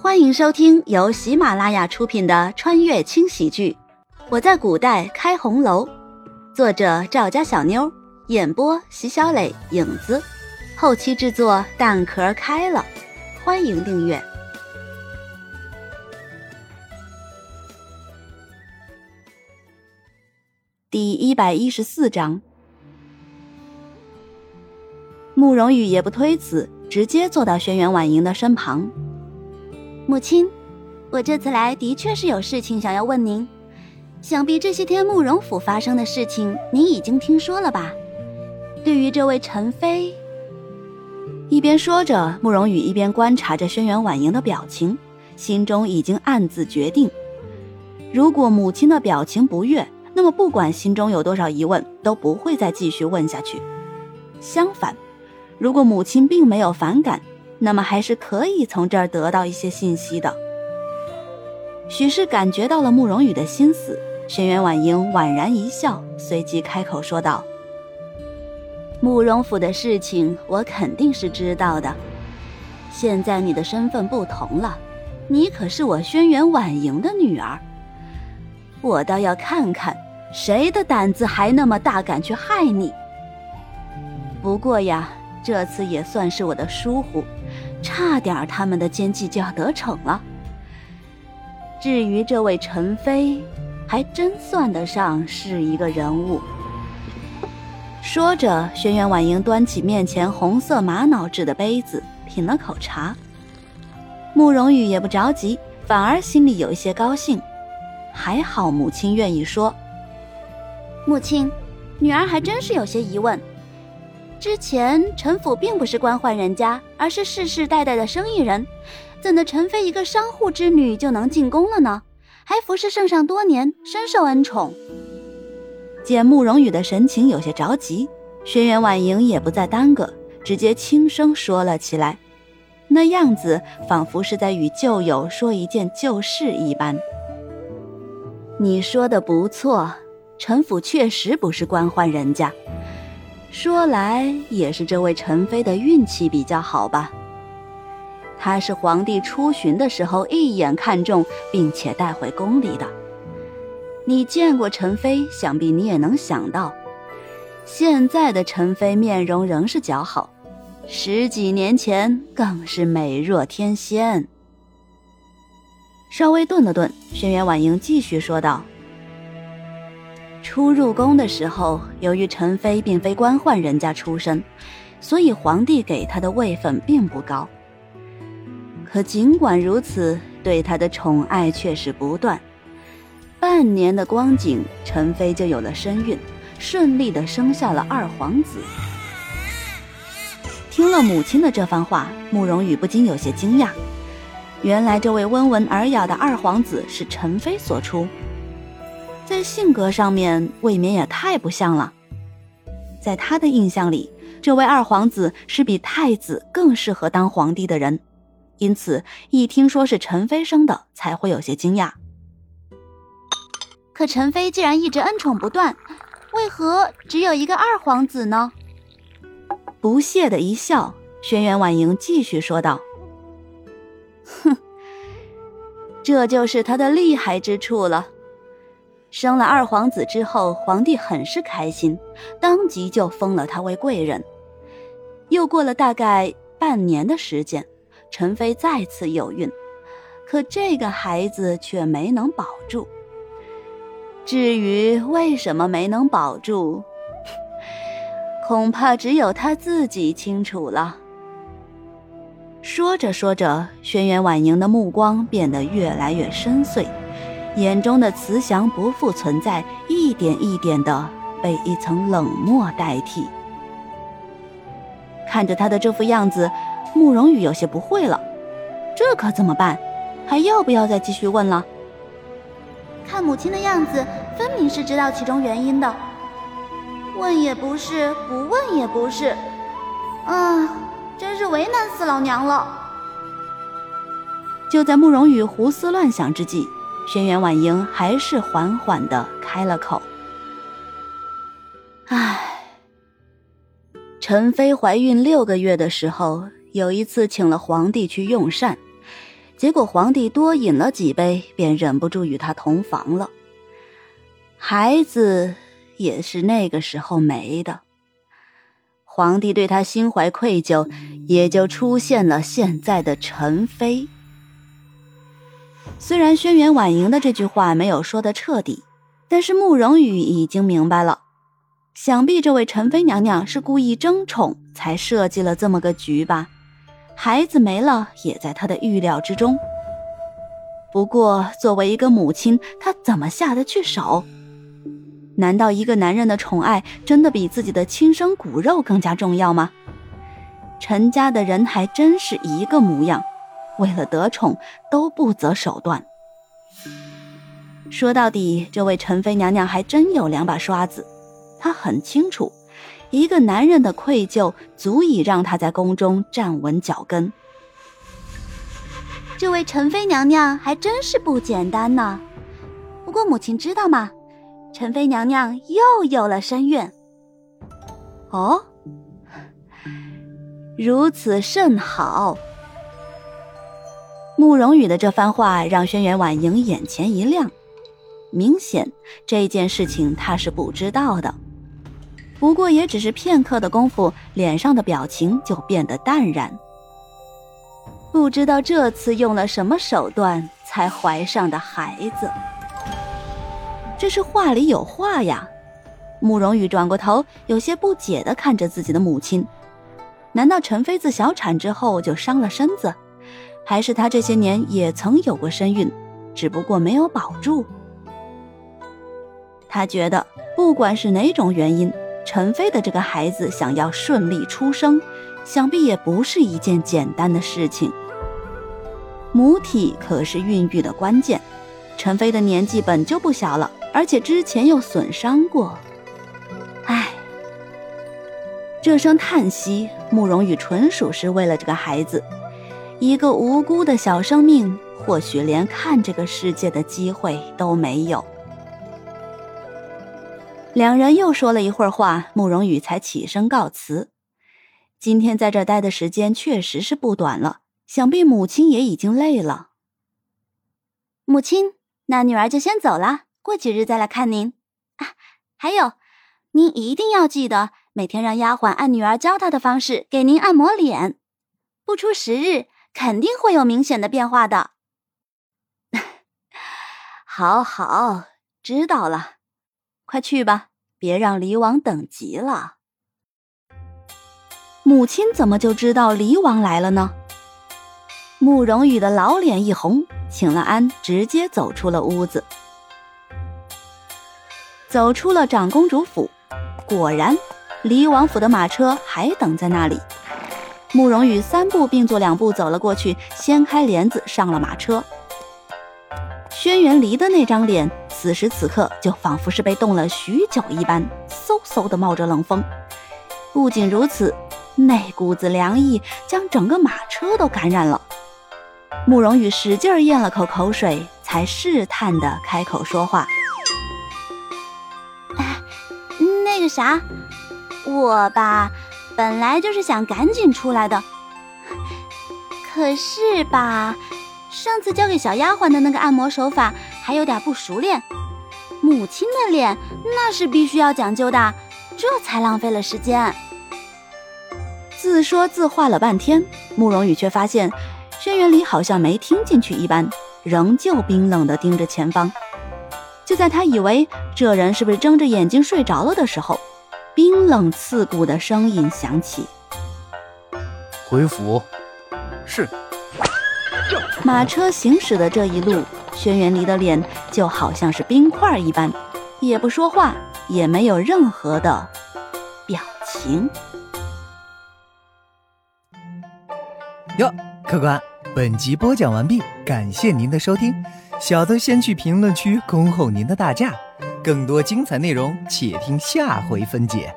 欢迎收听由喜马拉雅出品的穿越轻喜剧《我在古代开红楼》，作者赵家小妞，演播席小磊、影子，后期制作蛋壳开了。欢迎订阅。第一百一十四章，慕容羽也不推辞，直接坐到轩辕婉莹的身旁。母亲，我这次来的确是有事情想要问您。想必这些天慕容府发生的事情，您已经听说了吧？对于这位陈妃，一边说着，慕容羽一边观察着轩辕婉莹的表情，心中已经暗自决定：如果母亲的表情不悦，那么不管心中有多少疑问，都不会再继续问下去。相反，如果母亲并没有反感，那么还是可以从这儿得到一些信息的。许是感觉到了慕容羽的心思，轩辕婉莹婉然一笑，随即开口说道：“慕容府的事情，我肯定是知道的。现在你的身份不同了，你可是我轩辕婉莹的女儿。我倒要看看，谁的胆子还那么大，敢去害你。不过呀，这次也算是我的疏忽。”差点他们的奸计就要得逞了。至于这位陈妃，还真算得上是一个人物。说着，轩辕婉莹端起面前红色玛瑙制的杯子，品了口茶。慕容羽也不着急，反而心里有一些高兴。还好母亲愿意说。母亲，女儿还真是有些疑问。之前陈府并不是官宦人家，而是世世代代的生意人，怎的陈妃一个商户之女就能进宫了呢？还服侍圣上多年，深受恩宠。见慕容羽的神情有些着急，轩辕婉莹也不再耽搁，直接轻声说了起来，那样子仿佛是在与旧友说一件旧事一般。你说的不错，陈府确实不是官宦人家。说来也是这位陈妃的运气比较好吧。她是皇帝出巡的时候一眼看中，并且带回宫里的。你见过陈妃，想必你也能想到，现在的陈妃面容仍是姣好，十几年前更是美若天仙。稍微顿了顿，轩辕婉莹继续说道。初入宫的时候，由于陈妃并非官宦人家出身，所以皇帝给她的位分并不高。可尽管如此，对她的宠爱却是不断。半年的光景，陈妃就有了身孕，顺利的生下了二皇子。听了母亲的这番话，慕容羽不禁有些惊讶，原来这位温文尔雅的二皇子是陈妃所出。在性格上面，未免也太不像了。在他的印象里，这位二皇子是比太子更适合当皇帝的人，因此一听说是陈妃生的，才会有些惊讶。可陈妃既然一直恩宠不断，为何只有一个二皇子呢？不屑的一笑，轩辕婉莹继续说道：“哼，这就是他的厉害之处了。”生了二皇子之后，皇帝很是开心，当即就封了他为贵人。又过了大概半年的时间，陈妃再次有孕，可这个孩子却没能保住。至于为什么没能保住，恐怕只有他自己清楚了。说着说着，轩辕婉莹的目光变得越来越深邃。眼中的慈祥不复存在，一点一点的被一层冷漠代替。看着他的这副样子，慕容羽有些不会了，这可怎么办？还要不要再继续问了？看母亲的样子，分明是知道其中原因的。问也不是，不问也不是，啊，真是为难死老娘了。就在慕容羽胡思乱想之际。轩辕婉莹还是缓缓的开了口：“唉，陈妃怀孕六个月的时候，有一次请了皇帝去用膳，结果皇帝多饮了几杯，便忍不住与他同房了。孩子也是那个时候没的。皇帝对他心怀愧疚，也就出现了现在的陈妃。虽然轩辕婉莹的这句话没有说的彻底，但是慕容羽已经明白了。想必这位陈妃娘娘是故意争宠，才设计了这么个局吧？孩子没了，也在她的预料之中。不过，作为一个母亲，她怎么下得去手？难道一个男人的宠爱真的比自己的亲生骨肉更加重要吗？陈家的人还真是一个模样，为了得宠都不择手段。说到底，这位陈妃娘娘还真有两把刷子。她很清楚，一个男人的愧疚足以让她在宫中站稳脚跟。这位陈妃娘娘还真是不简单呢。不过母亲知道吗？陈妃娘娘又有了身孕。哦，如此甚好。慕容羽的这番话让轩辕婉莹眼前一亮，明显这件事情他是不知道的。不过也只是片刻的功夫，脸上的表情就变得淡然。不知道这次用了什么手段才怀上的孩子，这是话里有话呀！慕容羽转过头，有些不解的看着自己的母亲。难道陈妃子小产之后就伤了身子，还是她这些年也曾有过身孕，只不过没有保住？他觉得，不管是哪种原因。陈飞的这个孩子想要顺利出生，想必也不是一件简单的事情。母体可是孕育的关键。陈飞的年纪本就不小了，而且之前又损伤过。唉，这声叹息，慕容羽纯属是为了这个孩子，一个无辜的小生命，或许连看这个世界的机会都没有。两人又说了一会儿话，慕容羽才起身告辞。今天在这待的时间确实是不短了，想必母亲也已经累了。母亲，那女儿就先走了，过几日再来看您。啊，还有，您一定要记得每天让丫鬟按女儿教她的方式给您按摩脸，不出十日，肯定会有明显的变化的。好好，知道了。快去吧，别让离王等急了。母亲怎么就知道离王来了呢？慕容羽的老脸一红，请了安，直接走出了屋子，走出了长公主府。果然，离王府的马车还等在那里。慕容羽三步并作两步走了过去，掀开帘子上了马车。轩辕离的那张脸。此时此刻，就仿佛是被冻了许久一般，嗖嗖的冒着冷风。不仅如此，那股子凉意将整个马车都感染了。慕容羽使劲咽了口口水，才试探的开口说话：“哎，那个啥，我吧，本来就是想赶紧出来的，可是吧，上次交给小丫鬟的那个按摩手法……”还有点不熟练，母亲的脸那是必须要讲究的，这才浪费了时间。自说自话了半天，慕容羽却发现轩辕离好像没听进去一般，仍旧冰冷地盯着前方。就在他以为这人是不是睁着眼睛睡着了的时候，冰冷刺骨的声音响起：“回府。”是。马车行驶的这一路。轩辕离的脸就好像是冰块一般，也不说话，也没有任何的表情。哟，客官，本集播讲完毕，感谢您的收听。小的先去评论区恭候您的大驾，更多精彩内容且听下回分解。